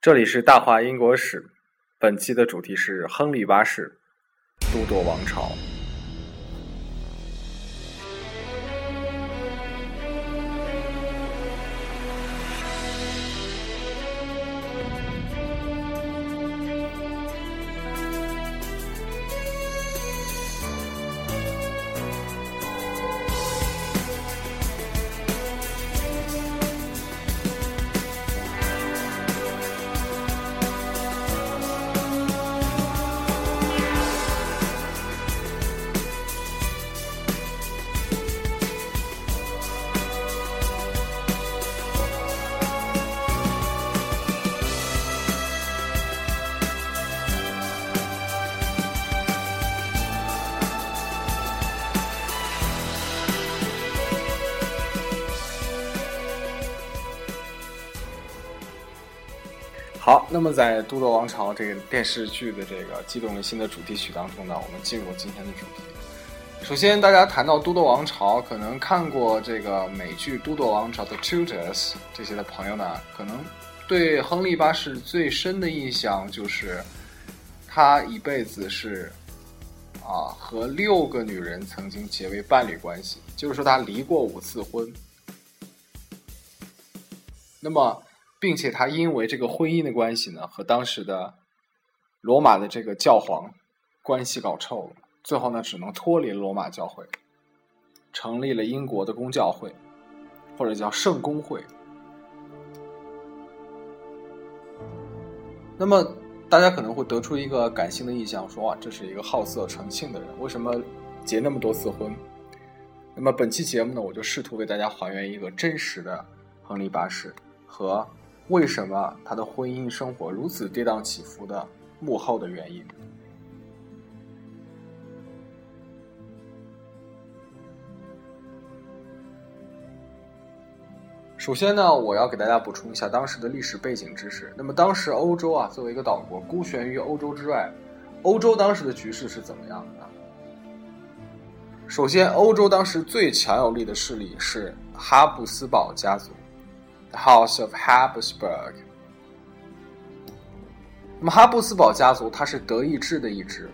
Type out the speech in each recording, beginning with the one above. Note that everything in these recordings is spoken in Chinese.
这里是大话英国史，本期的主题是亨利八世，都铎王朝。那么在《都铎王朝》这个电视剧的这个激动人心的主题曲当中呢，我们进入今天的主题。首先，大家谈到都铎王朝，可能看过这个美剧《都铎王朝》的 Tudors 这些的朋友呢，可能对亨利八世最深的印象就是他一辈子是啊和六个女人曾经结为伴侣关系，就是说他离过五次婚。那么。并且他因为这个婚姻的关系呢，和当时的罗马的这个教皇关系搞臭了，最后呢，只能脱离罗马教会，成立了英国的公教会，或者叫圣公会。那么大家可能会得出一个感性的印象，说哇，这是一个好色成性的人，为什么结那么多次婚？那么本期节目呢，我就试图为大家还原一个真实的亨利八世和。为什么他的婚姻生活如此跌宕起伏的幕后的原因？首先呢，我要给大家补充一下当时的历史背景知识。那么，当时欧洲啊，作为一个岛国，孤悬于欧洲之外，欧洲当时的局势是怎么样的呢？首先，欧洲当时最强有力的势力是哈布斯堡家族。House of Habsburg。那么哈布斯堡家族，它是德意志的一支，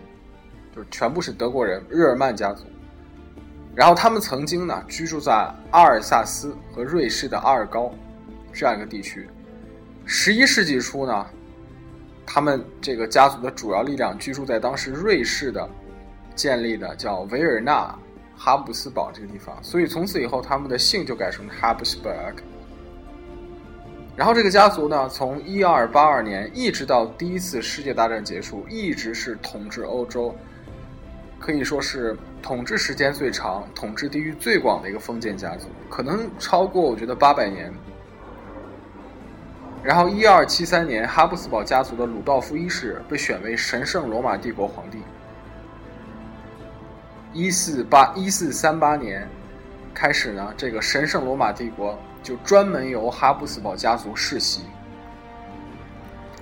就是全部是德国人，日耳曼家族。然后他们曾经呢居住在阿尔萨斯和瑞士的阿尔高这样一个地区。十一世纪初呢，他们这个家族的主要力量居住在当时瑞士的建立的叫维尔纳哈布斯堡这个地方，所以从此以后他们的姓就改成了 Habsburg。然后这个家族呢，从一二八二年一直到第一次世界大战结束，一直是统治欧洲，可以说是统治时间最长、统治地域最广的一个封建家族，可能超过我觉得八百年。然后一二七三年，哈布斯堡家族的鲁道夫一世被选为神圣罗马帝国皇帝。一四八一四三八年开始呢，这个神圣罗马帝国。就专门由哈布斯堡家族世袭。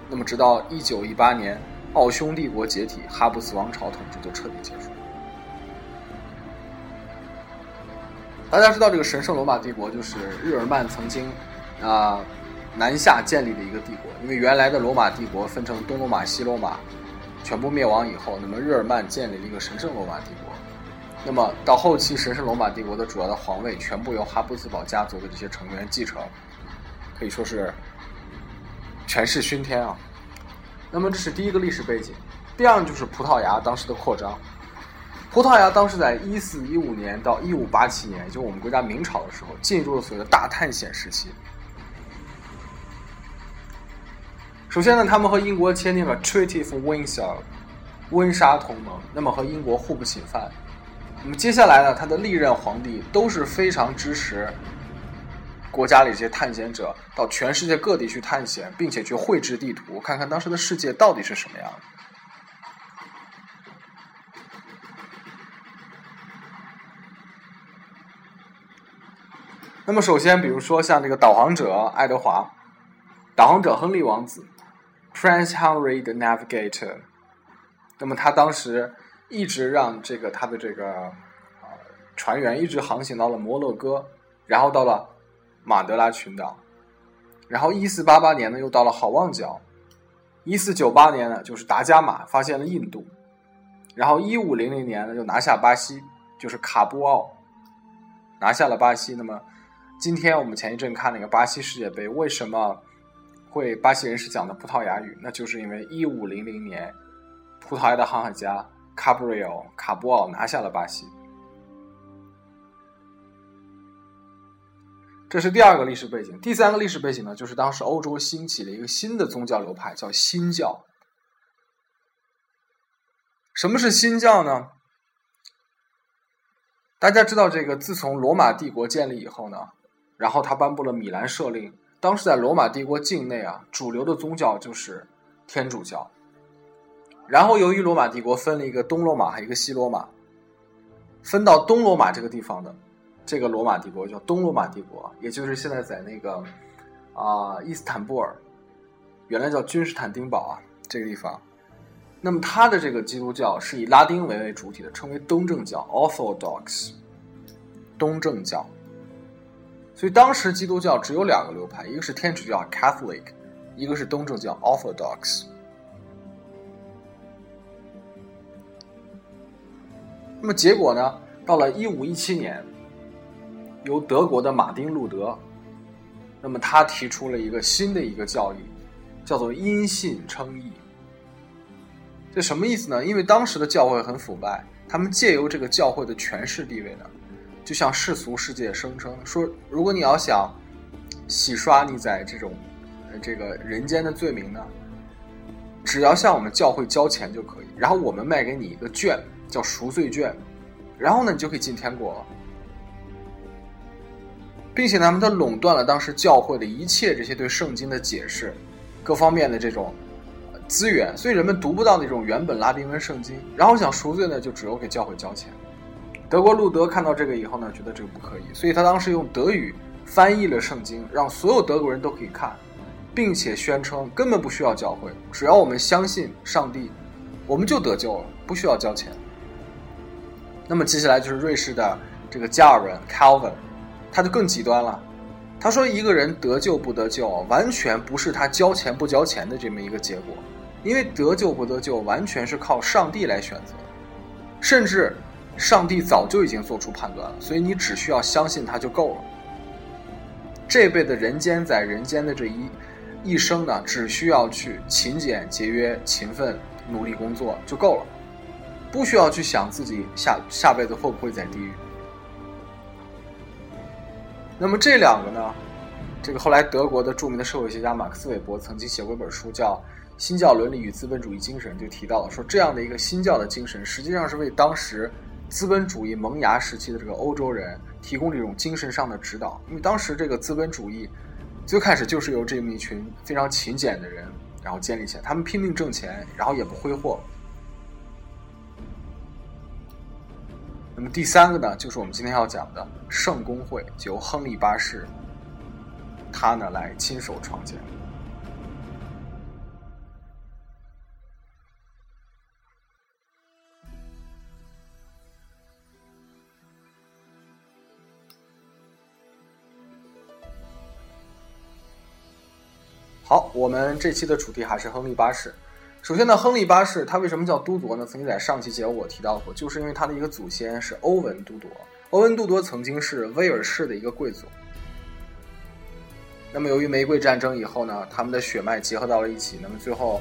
那么，直到一九一八年奥匈帝国解体，哈布斯王朝统治就彻底结束。大家知道，这个神圣罗马帝国就是日耳曼曾经啊南下建立的一个帝国。因为原来的罗马帝国分成东罗马、西罗马，全部灭亡以后，那么日耳曼建立了一个神圣罗马帝国。那么到后期，神圣罗马帝国的主要的皇位全部由哈布斯堡家族的这些成员继承，可以说是权势熏天啊。那么这是第一个历史背景。第二就是葡萄牙当时的扩张。葡萄牙当时在一四一五年到一五八七年，就我们国家明朝的时候，进入了所谓的大探险时期。首先呢，他们和英国签订了 Treaty of Windsor，温莎同盟，那么和英国互不侵犯。那么接下来呢，他的历任皇帝都是非常支持国家里这些探险者到全世界各地去探险，并且去绘制地图，看看当时的世界到底是什么样的。那么首先，比如说像这个导航者爱德华，导航者亨利王子，Prince Henry the Navigator，那么他当时。一直让这个他的这个呃船员一直航行到了摩洛哥，然后到了马德拉群岛，然后一四八八年呢又到了好望角，一四九八年呢，就是达伽马发现了印度，然后一五零零年呢，就拿下巴西，就是卡布奥拿下了巴西。那么今天我们前一阵看那个巴西世界杯，为什么会巴西人是讲的葡萄牙语？那就是因为一五零零年，葡萄牙的航海家卡布瑞奥卡布奥拿下了巴西。这是第二个历史背景，第三个历史背景呢，就是当时欧洲兴起了一个新的宗教流派，叫新教。什么是新教呢？大家知道，这个自从罗马帝国建立以后呢，然后他颁布了米兰赦令，当时在罗马帝国境内啊，主流的宗教就是天主教。然后由于罗马帝国分了一个东罗马和一个西罗马，分到东罗马这个地方的。这个罗马帝国叫东罗马帝国，也就是现在在那个啊伊斯坦布尔，原来叫君士坦丁堡啊这个地方。那么它的这个基督教是以拉丁文为主体的，称为东正教 （Orthodox）。东正教。所以当时基督教只有两个流派，一个是天主教 （Catholic），一个是东正教 （Orthodox）。那么结果呢？到了一五一七年。由德国的马丁路德，那么他提出了一个新的一个教义，叫做因信称义。这什么意思呢？因为当时的教会很腐败，他们借由这个教会的权势地位呢，就向世俗世界声称说：如果你要想洗刷你在这种这个人间的罪名呢，只要向我们教会交钱就可以，然后我们卖给你一个券，叫赎罪券，然后呢，你就可以进天国了。并且他们他垄断了当时教会的一切这些对圣经的解释，各方面的这种资源，所以人们读不到那种原本拉丁文圣经。然后想赎罪呢，就只有给教会交钱。德国路德看到这个以后呢，觉得这个不可以，所以他当时用德语翻译了圣经，让所有德国人都可以看，并且宣称根本不需要教会，只要我们相信上帝，我们就得救了，不需要交钱。那么接下来就是瑞士的这个加尔文 Calvin。他就更极端了，他说一个人得救不得救，完全不是他交钱不交钱的这么一个结果，因为得救不得救完全是靠上帝来选择，甚至上帝早就已经做出判断了，所以你只需要相信他就够了。这辈子人间在人间的这一一生呢，只需要去勤俭节约、勤奋努力工作就够了，不需要去想自己下下辈子会不会在地狱。那么这两个呢？这个后来德国的著名的社会学家马克思韦伯曾经写过一本书，叫《新教伦理与资本主义精神》，就提到了说，这样的一个新教的精神，实际上是为当时资本主义萌芽时期的这个欧洲人提供这种精神上的指导。因为当时这个资本主义最开始就是由这么一群非常勤俭的人然后建立起来，他们拼命挣钱，然后也不挥霍。那么第三个呢，就是我们今天要讲的圣公会，由亨利八世他呢来亲手创建。好，我们这期的主题还是亨利八世。首先呢，亨利八世他为什么叫都铎呢？曾经在上期节目我提到过，就是因为他的一个祖先是欧文都铎。欧文都铎曾经是威尔士的一个贵族。那么由于玫瑰战争以后呢，他们的血脉结合到了一起，那么最后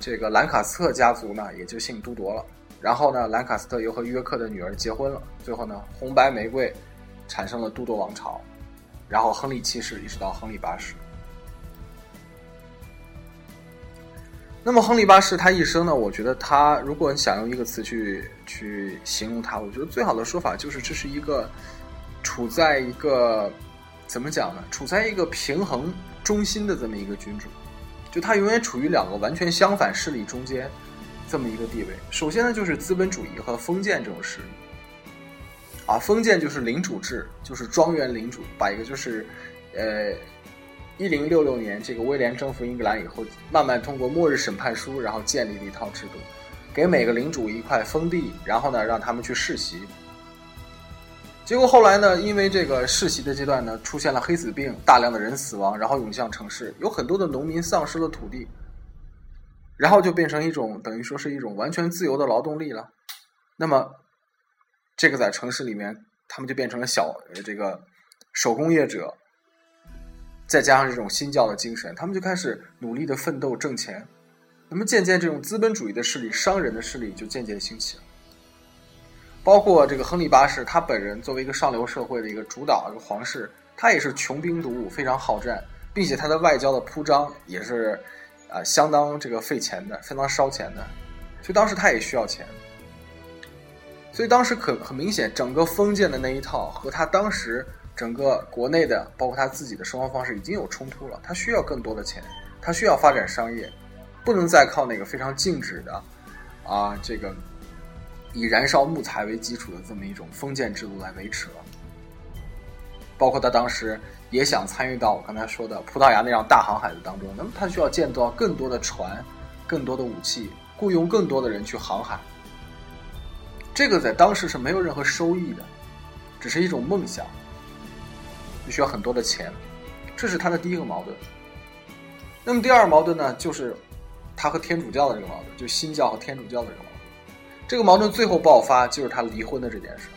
这个兰卡斯特家族呢也就姓都铎了。然后呢，兰卡斯特又和约克的女儿结婚了，最后呢，红白玫瑰产生了都铎王朝。然后亨利七世一直到亨利八世。那么，亨利八世他一生呢？我觉得他，如果你想用一个词去去形容他，我觉得最好的说法就是，这是一个处在一个怎么讲呢？处在一个平衡中心的这么一个君主，就他永远处于两个完全相反势力中间这么一个地位。首先呢，就是资本主义和封建这种势力，啊，封建就是领主制，就是庄园领主，把一个就是呃。一零六六年，这个威廉征服英格兰以后，慢慢通过末日审判书，然后建立了一套制度，给每个领主一块封地，然后呢，让他们去世袭。结果后来呢，因为这个世袭的阶段呢，出现了黑死病，大量的人死亡，然后涌向城市，有很多的农民丧失了土地。然后就变成一种等于说是一种完全自由的劳动力了。那么，这个在城市里面，他们就变成了小这个手工业者，再加上这种新教的精神，他们就开始努力的奋斗挣钱。那么渐渐，这种资本主义的势力、商人的势力就渐渐兴起了。包括这个亨利八世，他本人作为一个上流社会的一个主导，一个皇室，他也是穷兵黩武，非常好战，并且他的外交的铺张也是。啊，相当这个费钱的，相当烧钱的，所以当时他也需要钱，所以当时可很明显，整个封建的那一套和他当时整个国内的，包括他自己的生活方式已经有冲突了。他需要更多的钱，他需要发展商业，不能再靠那个非常静止的，啊，这个以燃烧木材为基础的这么一种封建制度来维持了。包括他当时。也想参与到我刚才说的葡萄牙那样大航海的当中，那么他需要建造更多的船、更多的武器，雇佣更多的人去航海。这个在当时是没有任何收益的，只是一种梦想，就需要很多的钱，这是他的第一个矛盾。那么第二个矛盾呢，就是他和天主教的这个矛盾，就新教和天主教的这个矛盾。这个矛盾最后爆发就是他离婚的这件事。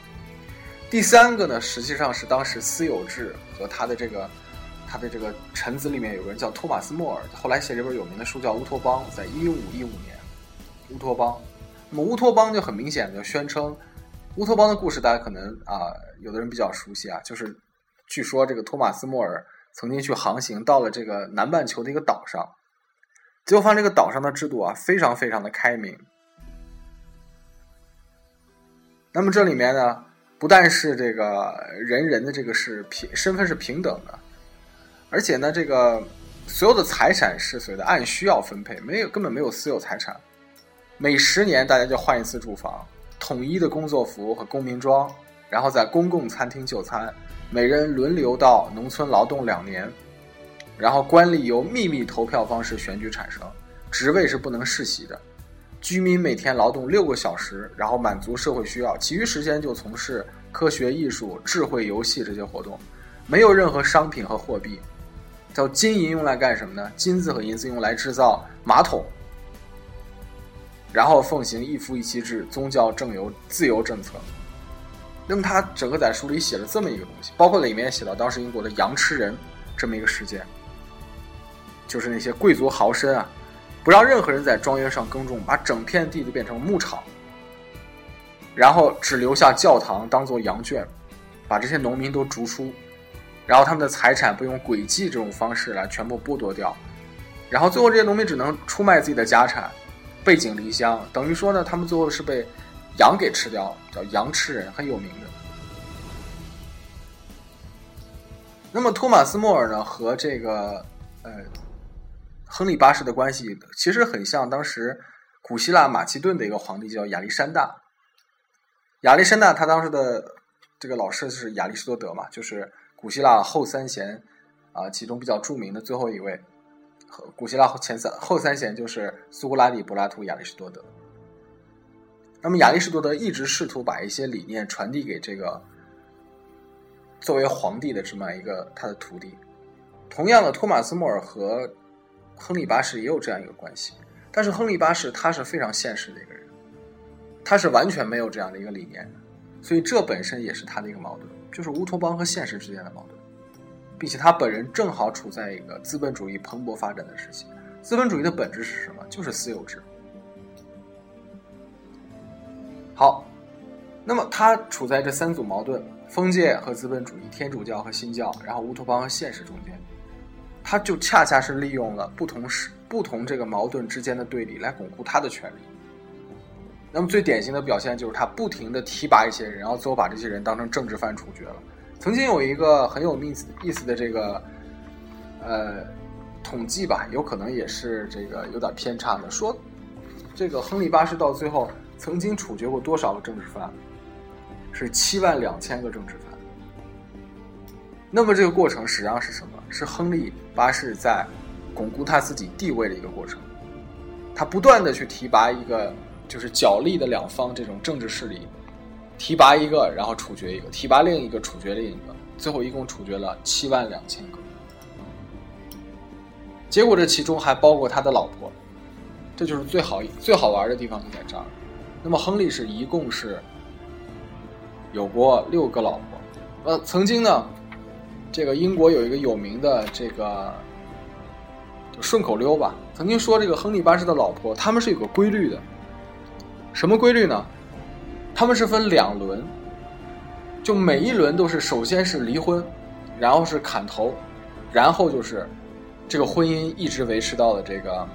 第三个呢，实际上是当时私有制和他的这个他的这个臣子里面有个人叫托马斯·莫尔，后来写这本有名的书叫《乌托邦》，在一五一五年，《乌托邦》。那么《乌托邦》就很明显的宣称，《乌托邦》的故事大家可能啊，有的人比较熟悉啊，就是据说这个托马斯·莫尔曾经去航行到了这个南半球的一个岛上，结果发现这个岛上的制度啊非常非常的开明。那么这里面呢？不但是这个人人的这个是平身份是平等的，而且呢，这个所有的财产是所谓的按需要分配，没有根本没有私有财产。每十年大家就换一次住房，统一的工作服和公民装，然后在公共餐厅就餐，每人轮流到农村劳动两年，然后官吏由秘密投票方式选举产生，职位是不能世袭的。居民每天劳动六个小时，然后满足社会需要，其余时间就从事科学、艺术、智慧、游戏这些活动，没有任何商品和货币。叫金银用来干什么呢？金子和银子用来制造马桶，然后奉行一夫一妻制，宗教正由自由政策。那么他整个在书里写了这么一个东西，包括里面写到当时英国的羊吃人这么一个事件，就是那些贵族豪绅啊。不让任何人在庄园上耕种，把整片地都变成牧场，然后只留下教堂当做羊圈，把这些农民都逐出，然后他们的财产不用诡计这种方式来全部剥夺掉，然后最后这些农民只能出卖自己的家产，背井离乡，等于说呢，他们最后是被羊给吃掉，叫羊吃人，很有名的。那么托马斯·莫尔呢，和这个呃。亨利八世的关系其实很像当时古希腊马其顿的一个皇帝叫亚历山大。亚历山大他当时的这个老师是亚里士多德嘛，就是古希腊后三贤啊其中比较著名的最后一位。古希腊前三后三贤就是苏格拉底、柏拉图、亚里士多德。那么亚里士多德一直试图把一些理念传递给这个作为皇帝的这么一个他的徒弟。同样的，托马斯·莫尔和亨利八世也有这样一个关系，但是亨利八世他是非常现实的一个人，他是完全没有这样的一个理念，所以这本身也是他的一个矛盾，就是乌托邦和现实之间的矛盾，并且他本人正好处在一个资本主义蓬勃发展的时期。资本主义的本质是什么？就是私有制。好，那么他处在这三组矛盾：封建和资本主义、天主教和新教，然后乌托邦和现实中间。他就恰恰是利用了不同时不同这个矛盾之间的对立来巩固他的权利。那么最典型的表现就是他不停的提拔一些人，然后最后把这些人当成政治犯处决了。曾经有一个很有意思意思的这个呃统计吧，有可能也是这个有点偏差的，说这个亨利八世到最后曾经处决过多少个政治犯？是七万两千个政治犯。那么这个过程实际上是什么？是亨利八世在巩固他自己地位的一个过程。他不断的去提拔一个就是角力的两方这种政治势力，提拔一个然后处决一个，提拔另一个处决另一个，最后一共处决了七万两千个。结果这其中还包括他的老婆，这就是最好最好玩的地方就在这儿。那么亨利是一共是有过六个老婆，呃，曾经呢，这个英国有一个有名的这个顺口溜吧，曾经说这个亨利八世的老婆他们是有个规律的，什么规律呢？他们是分两轮，就每一轮都是首先是离婚，然后是砍头，然后就是这个婚姻一直维持到了这个。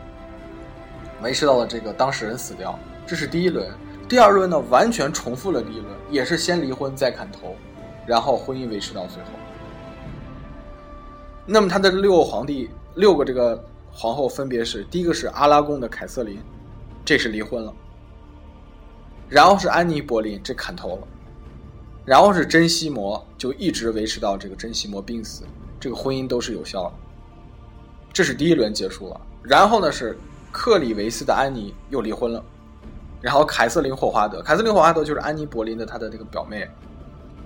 维持到了这个当事人死掉，这是第一轮。第二轮呢，完全重复了第一轮，也是先离婚再砍头，然后婚姻维持到最后。那么他的六个皇帝，六个这个皇后分别是：第一个是阿拉贡的凯瑟琳，这是离婚了；然后是安妮·柏林，这砍头了；然后是珍西摩，就一直维持到这个珍西摩病死，这个婚姻都是有效的。这是第一轮结束了。然后呢是。克里维斯的安妮又离婚了，然后凯瑟琳霍华德，凯瑟琳霍华德就是安妮柏林的她的那个表妹，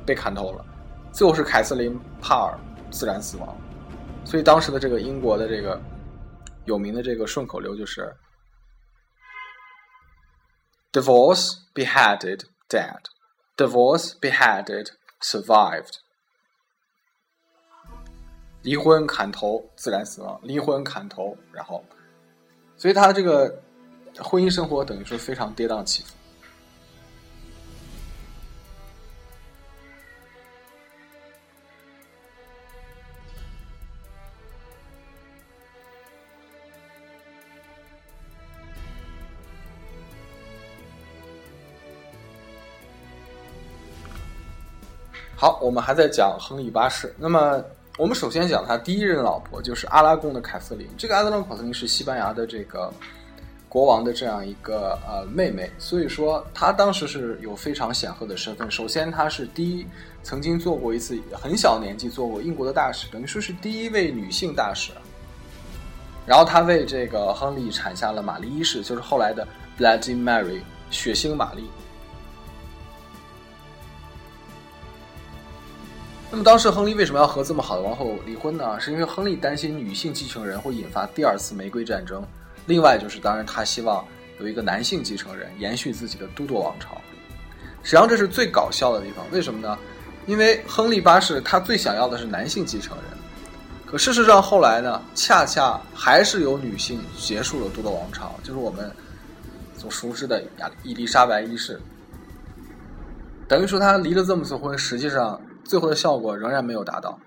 被砍头了，最后是凯瑟琳帕尔自然死亡，所以当时的这个英国的这个有名的这个顺口溜就是 “divorce beheaded dead”，“divorce beheaded survived”，离婚砍头自然死亡，离婚砍头然后。所以他这个婚姻生活等于说非常跌宕起伏。好，我们还在讲亨利八世。那么。我们首先讲他第一任老婆，就是阿拉贡的凯瑟琳。这个阿拉贡凯瑟琳是西班牙的这个国王的这样一个呃妹妹，所以说她当时是有非常显赫的身份。首先，她是第一曾经做过一次很小年纪做过英国的大使，等于说是第一位女性大使。然后她为这个亨利产下了玛丽一世，就是后来的 Bloody Mary 血腥玛丽。那么当时亨利为什么要和这么好的王后离婚呢？是因为亨利担心女性继承人会引发第二次玫瑰战争，另外就是当然他希望有一个男性继承人延续自己的都铎王朝。实际上这是最搞笑的地方，为什么呢？因为亨利八世他最想要的是男性继承人，可事实上后来呢，恰恰还是有女性结束了都铎王朝，就是我们所熟知的亚伊丽莎白一世。等于说他离了这么次婚，实际上。最后的效果仍然没有达到。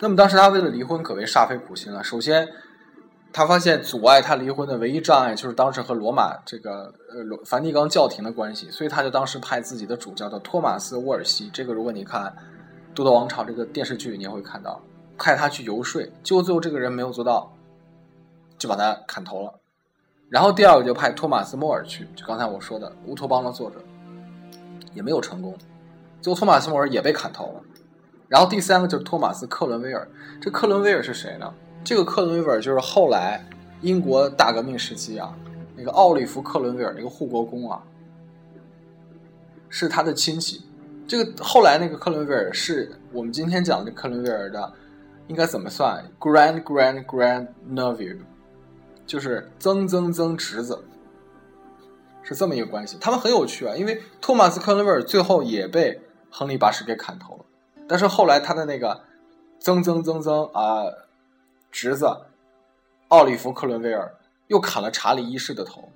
那么当时他为了离婚可谓煞费苦心了。首先，他发现阻碍他离婚的唯一障碍就是当时和罗马这个呃梵蒂冈教廷的关系，所以他就当时派自己的主教的托马斯·沃尔西。这个如果你看《都铎王朝》这个电视剧，你也会看到，派他去游说，结果最后这个人没有做到，就把他砍头了。然后第二个就派托马斯·莫尔去，就刚才我说的《乌托邦》的作者，也没有成功，最后托马斯·莫尔也被砍头了。然后第三个就是托马斯·克伦威尔，这克伦威尔是谁呢？这个克伦威尔就是后来英国大革命时期啊，那个奥利弗·克伦威尔那个护国公啊，是他的亲戚。这个后来那个克伦威尔是我们今天讲的克伦威尔的，应该怎么算？Grand Grand Grand Nephew。就是曾曾曾侄子，是这么一个关系。他们很有趣啊，因为托马斯·克伦威尔最后也被亨利八世给砍头了，但是后来他的那个曾曾曾曾啊侄子奥利弗·克伦威尔又砍了查理一世的头，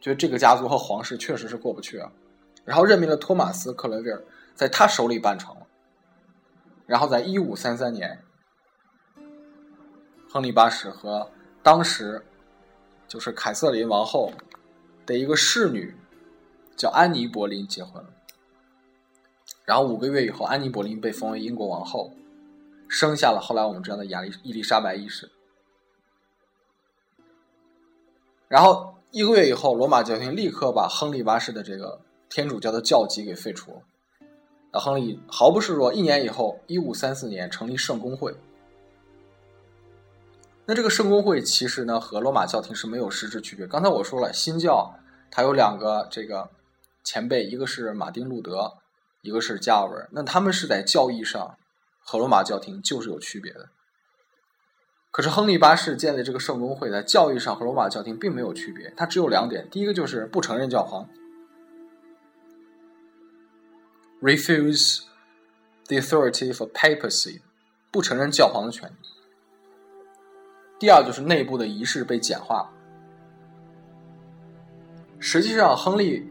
觉得这个家族和皇室确实是过不去啊，然后任命了托马斯·克伦威尔在他手里办成了，然后在一五三三年，亨利八世和当时。就是凯瑟琳王后的一个侍女，叫安妮·柏林结婚了。然后五个月以后，安妮·柏林被封为英国王后，生下了后来我们知道的亚丽伊丽莎白一世。然后一个月以后，罗马教廷立刻把亨利八世的这个天主教的教籍给废除了。那亨利毫不示弱，一年以后，一五三四年成立圣公会。那这个圣公会其实呢，和罗马教廷是没有实质区别。刚才我说了，新教它有两个这个前辈，一个是马丁路德，一个是加尔文。那他们是在教义上和罗马教廷就是有区别的。可是亨利八世建立这个圣公会，在教义上和罗马教廷并没有区别，它只有两点：第一个就是不承认教皇，refuse the authority of papacy，不承认教皇的权利；第二就是内部的仪式被简化。实际上，亨利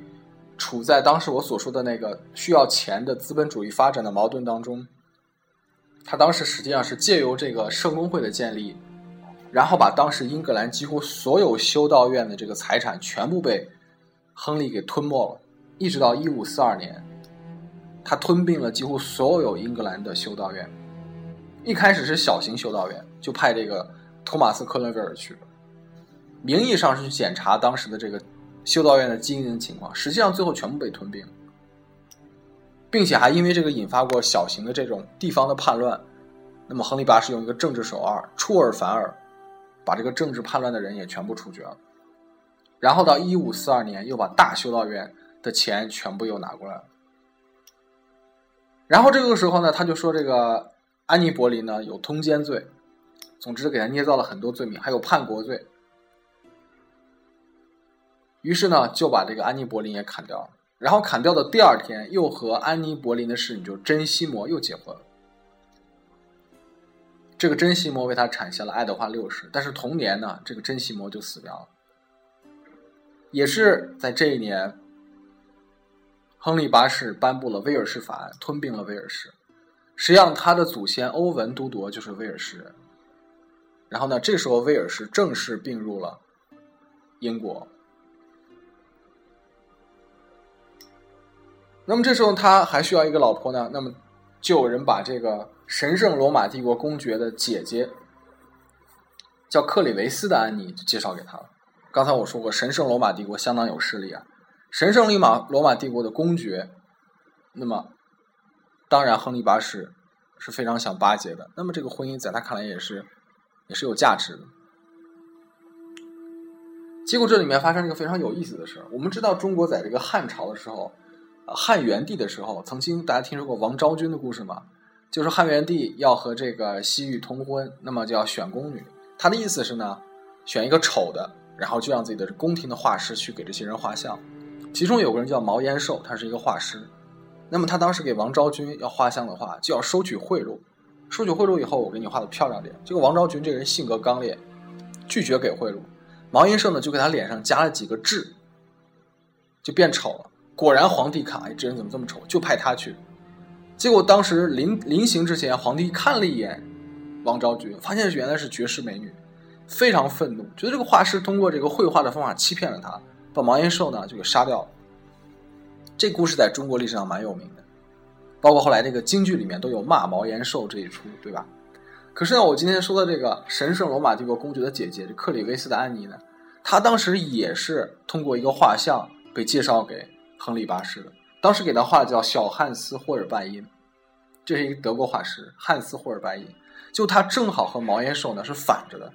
处在当时我所说的那个需要钱的资本主义发展的矛盾当中。他当时实际上是借由这个圣公会的建立，然后把当时英格兰几乎所有修道院的这个财产全部被亨利给吞没了，一直到一五四二年，他吞并了几乎所有英格兰的修道院。一开始是小型修道院，就派这个托马斯·克伦威尔去了，名义上是去检查当时的这个修道院的经营情况，实际上最后全部被吞并。并且还因为这个引发过小型的这种地方的叛乱，那么亨利八世用一个政治手腕出尔反尔，把这个政治叛乱的人也全部处决了。然后到一五四二年，又把大修道院的钱全部又拿过来了。然后这个时候呢，他就说这个安妮·柏林呢有通奸罪，总之给他捏造了很多罪名，还有叛国罪。于是呢，就把这个安妮·柏林也砍掉了。然后砍掉的第二天，又和安妮·柏林的侍女就珍西摩又结婚了。这个珍西摩为他产下了爱德华六世，但是同年呢，这个珍西摩就死掉了。也是在这一年，亨利八世颁布了威尔士法案，吞并了威尔士。实际上，他的祖先欧文都铎就是威尔士人。然后呢，这时候威尔士正式并入了英国。那么这时候他还需要一个老婆呢，那么就有人把这个神圣罗马帝国公爵的姐姐，叫克里维斯的安妮就介绍给他了。刚才我说过，神圣罗马帝国相当有势力啊，神圣利马罗马帝国的公爵，那么当然亨利八世是非常想巴结的。那么这个婚姻在他看来也是也是有价值的。结果这里面发生一个非常有意思的事。我们知道中国在这个汉朝的时候。汉元帝的时候，曾经大家听说过王昭君的故事吗？就是汉元帝要和这个西域通婚，那么就要选宫女。他的意思是呢，选一个丑的，然后就让自己的宫廷的画师去给这些人画像。其中有个人叫毛延寿，他是一个画师。那么他当时给王昭君要画像的话，就要收取贿赂。收取贿赂以后，我给你画的漂亮点。结果王昭君这个人性格刚烈，拒绝给贿赂。毛延寿呢，就给他脸上加了几个痣，就变丑了。果然，皇帝看，哎，这人怎么这么丑？就派他去。结果当时临临行之前，皇帝看了一眼王昭君，发现原来是绝世美女，非常愤怒，觉得这个画师通过这个绘画的方法欺骗了他，把毛延寿呢就给杀掉了。这故事在中国历史上蛮有名的，包括后来这个京剧里面都有骂毛延寿这一出，对吧？可是呢，我今天说的这个神圣罗马帝国公爵的姐姐，这克里维斯的安妮呢，她当时也是通过一个画像被介绍给。亨利八世的，当时给他画的叫小汉斯·霍尔拜因，这是一个德国画师，汉斯·霍尔拜因，就他正好和毛延寿呢是反着的，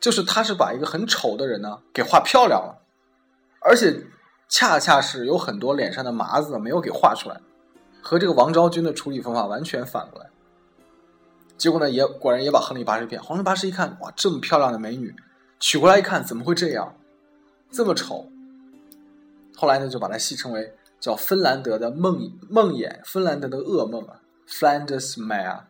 就是他是把一个很丑的人呢给画漂亮了，而且恰恰是有很多脸上的麻子没有给画出来，和这个王昭君的处理方法完全反过来，结果呢也果然也把亨利八世骗，亨利八世一看哇这么漂亮的美女，娶过来一看怎么会这样，这么丑。后来呢，就把它戏称为叫芬兰德的梦梦魇，芬兰德的噩梦啊，Flanders Mare。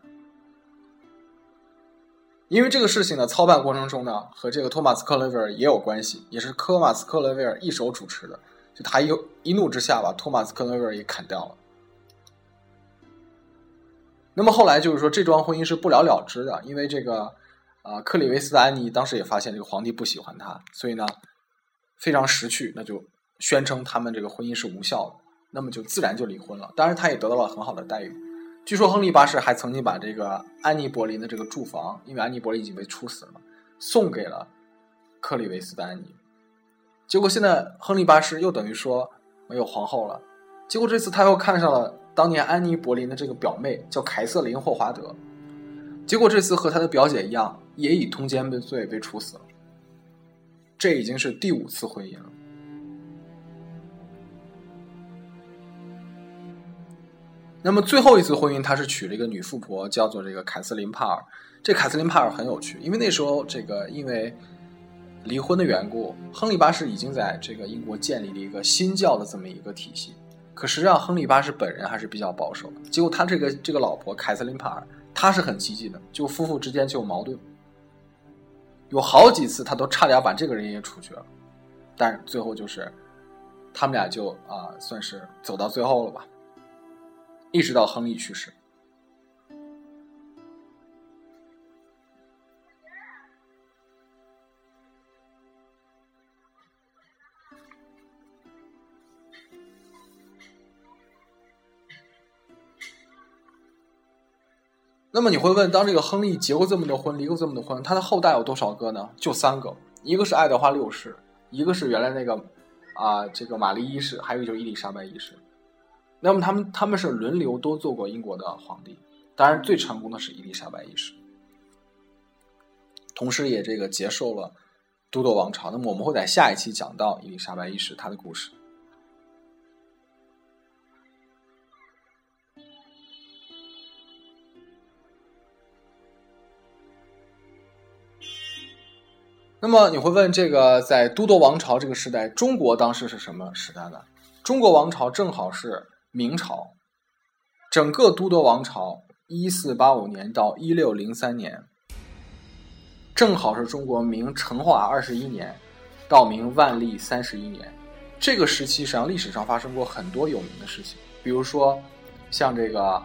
因为这个事情呢，操办过程中呢，和这个托马斯克雷维尔也有关系，也是科马斯克雷维尔一手主持的。就他一一怒之下，把托马斯克雷维尔也砍掉了。那么后来就是说，这桩婚姻是不了了之的，因为这个啊，克里维斯的安妮当时也发现这个皇帝不喜欢他，所以呢，非常识趣，那就。宣称他们这个婚姻是无效的，那么就自然就离婚了。当然，他也得到了很好的待遇。据说亨利八世还曾经把这个安妮·柏林的这个住房，因为安妮·柏林已经被处死了，送给了克里维斯的安妮。结果现在亨利八世又等于说没有皇后了。结果这次他又看上了当年安妮·柏林的这个表妹，叫凯瑟琳·霍华德。结果这次和他的表姐一样，也以通奸罪被处死了。这已经是第五次婚姻了。那么最后一次婚姻，他是娶了一个女富婆，叫做这个凯瑟琳帕尔。这凯瑟琳帕尔很有趣，因为那时候这个因为离婚的缘故，亨利八世已经在这个英国建立了一个新教的这么一个体系。可实际上，亨利八世本人还是比较保守的。结果他这个这个老婆凯瑟琳帕尔，她是很积极的，就夫妇之间就有矛盾，有好几次他都差点把这个人也处决了，但最后就是他们俩就啊算是走到最后了吧。一直到亨利去世。那么你会问，当这个亨利结过这么多婚，离过这么多婚，他的后代有多少个呢？就三个，一个是爱德华六世，一个是原来那个啊这个玛丽一世，还有一个就是伊丽莎白一世。那么他们他们是轮流都做过英国的皇帝，当然最成功的是伊丽莎白一世，同时也这个接受了都铎王朝。那么我们会在下一期讲到伊丽莎白一世她的故事。那么你会问，这个在都铎王朝这个时代，中国当时是什么时代呢？中国王朝正好是。明朝，整个都铎王朝一四八五年到一六零三年，正好是中国明成化二十一年到明万历三十一年。这个时期实际上历史上发生过很多有名的事情，比如说像这个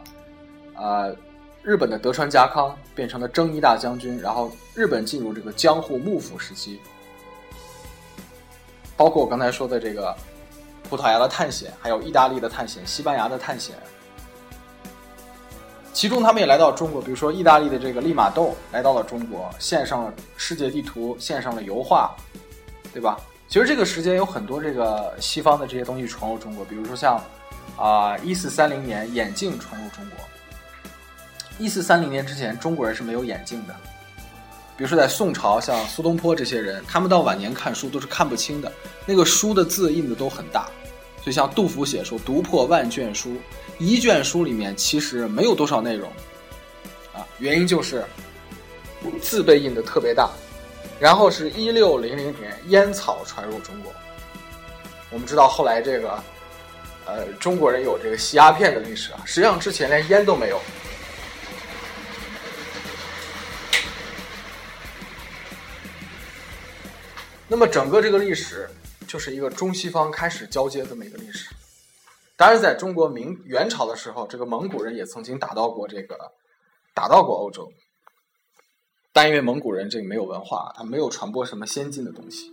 呃日本的德川家康变成了征夷大将军，然后日本进入这个江户幕府时期，包括我刚才说的这个。葡萄牙的探险，还有意大利的探险，西班牙的探险，其中他们也来到中国。比如说，意大利的这个利玛窦来到了中国，献上了世界地图，献上了油画，对吧？其实这个时间有很多这个西方的这些东西传入中国，比如说像啊，一四三零年眼镜传入中国。一四三零年之前，中国人是没有眼镜的。比如说，在宋朝，像苏东坡这些人，他们到晚年看书都是看不清的，那个书的字印的都很大。就像杜甫写说：“读破万卷书，一卷书里面其实没有多少内容。”啊，原因就是字被印的特别大。然后是一六零零年烟草传入中国。我们知道后来这个，呃，中国人有这个吸鸦片的历史啊，实际上之前连烟都没有。那么整个这个历史就是一个中西方开始交接这么一个历史。当然，在中国明元朝的时候，这个蒙古人也曾经打到过这个，打到过欧洲。但因为蒙古人这个没有文化，他没有传播什么先进的东西。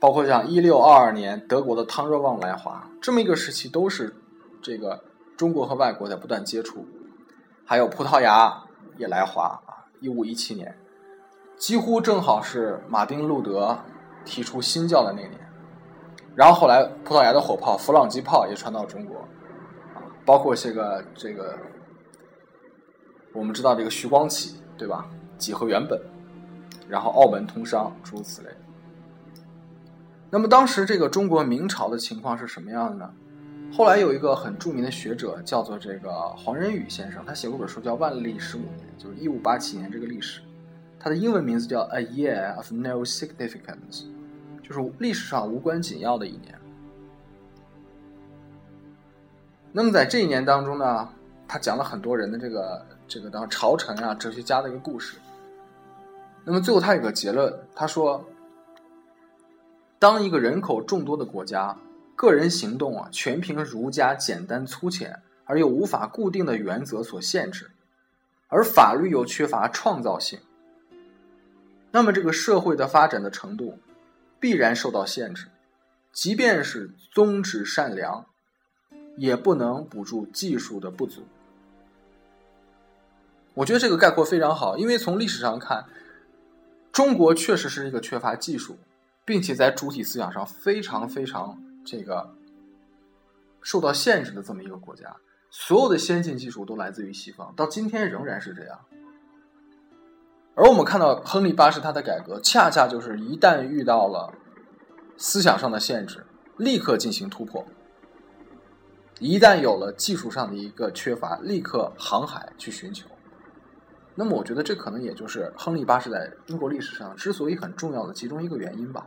包括像一六二二年德国的汤若望来华这么一个时期，都是这个中国和外国在不断接触。还有葡萄牙也来华啊，一五一七年。几乎正好是马丁路德提出新教的那年，然后后来葡萄牙的火炮弗朗机炮也传到中国，啊，包括这个这个，我们知道这个徐光启对吧？几何原本，然后澳门通商诸如此类。那么当时这个中国明朝的情况是什么样的呢？后来有一个很著名的学者叫做这个黄仁宇先生，他写过本书叫《万历十五年》，就是一五八七年这个历史。它的英文名字叫 A Year of No Significance，就是历史上无关紧要的一年。那么在这一年当中呢，他讲了很多人的这个这个当朝臣啊、哲学家的一个故事。那么最后他有个结论，他说：当一个人口众多的国家，个人行动啊全凭儒家简单粗浅而又无法固定的原则所限制，而法律又缺乏创造性。那么，这个社会的发展的程度必然受到限制，即便是宗旨善良，也不能补助技术的不足。我觉得这个概括非常好，因为从历史上看，中国确实是一个缺乏技术，并且在主体思想上非常非常这个受到限制的这么一个国家。所有的先进技术都来自于西方，到今天仍然是这样。而我们看到亨利八世他的改革，恰恰就是一旦遇到了思想上的限制，立刻进行突破。一旦有了技术上的一个缺乏，立刻航海去寻求。那么，我觉得这可能也就是亨利八世在英国历史上之所以很重要的其中一个原因吧。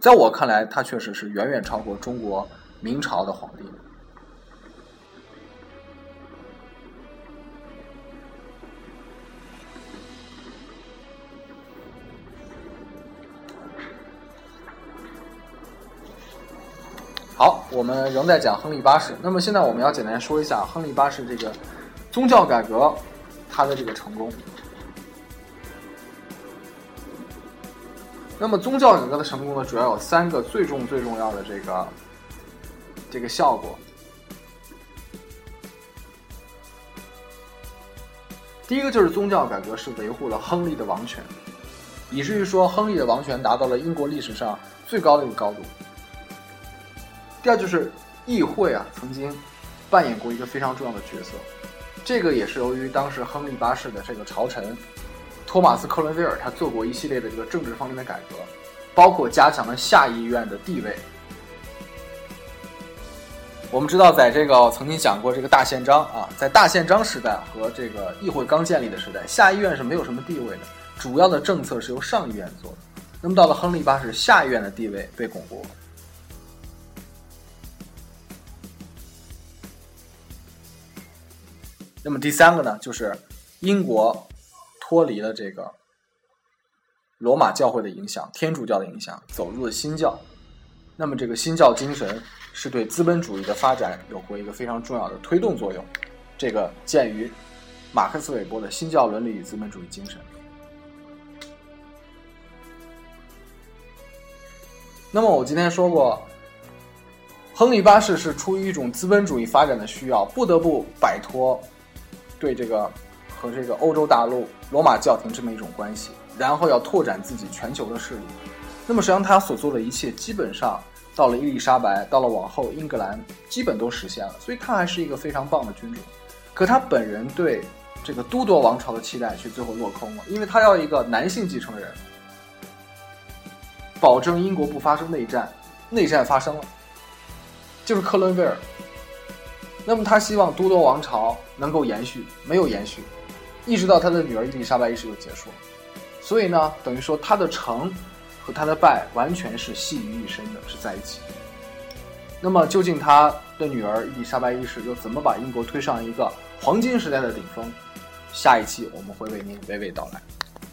在我看来，他确实是远远超过中国明朝的皇帝。好，我们仍在讲亨利八世。那么现在我们要简单说一下亨利八世这个宗教改革，他的这个成功。那么宗教改革的成功呢，主要有三个最重最重要的这个这个效果。第一个就是宗教改革是维护了亨利的王权，以至于说亨利的王权达到了英国历史上最高的一个高度。第二就是议会啊，曾经扮演过一个非常重要的角色，这个也是由于当时亨利八世的这个朝臣。托马斯·克伦威尔他做过一系列的这个政治方面的改革，包括加强了下议院的地位。我们知道，在这个曾经讲过这个大宪章啊，在大宪章时代和这个议会刚建立的时代，下议院是没有什么地位的，主要的政策是由上议院做的。那么到了亨利八世，下议院的地位被巩固了。那么第三个呢，就是英国。脱离了这个罗马教会的影响，天主教的影响，走入了新教。那么，这个新教精神是对资本主义的发展有过一个非常重要的推动作用。这个鉴于马克思韦伯的《新教伦理与资本主义精神》。那么，我今天说过，亨利八世是出于一种资本主义发展的需要，不得不摆脱对这个。和这个欧洲大陆罗马教廷这么一种关系，然后要拓展自己全球的势力。那么实际上他所做的一切，基本上到了伊丽莎白，到了往后英格兰，基本都实现了。所以他还是一个非常棒的君主。可他本人对这个都铎王朝的期待却最后落空了，因为他要一个男性继承人，保证英国不发生内战。内战发生了，就是克伦威尔。那么他希望都铎王朝能够延续，没有延续。一直到他的女儿伊丽莎白一世就结束了，所以呢，等于说他的成和他的败完全是系于一身的，是在一起。那么，究竟他的女儿伊丽莎白一世又怎么把英国推上一个黄金时代的顶峰？下一期我们会为您娓娓道来。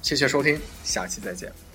谢谢收听，下期再见。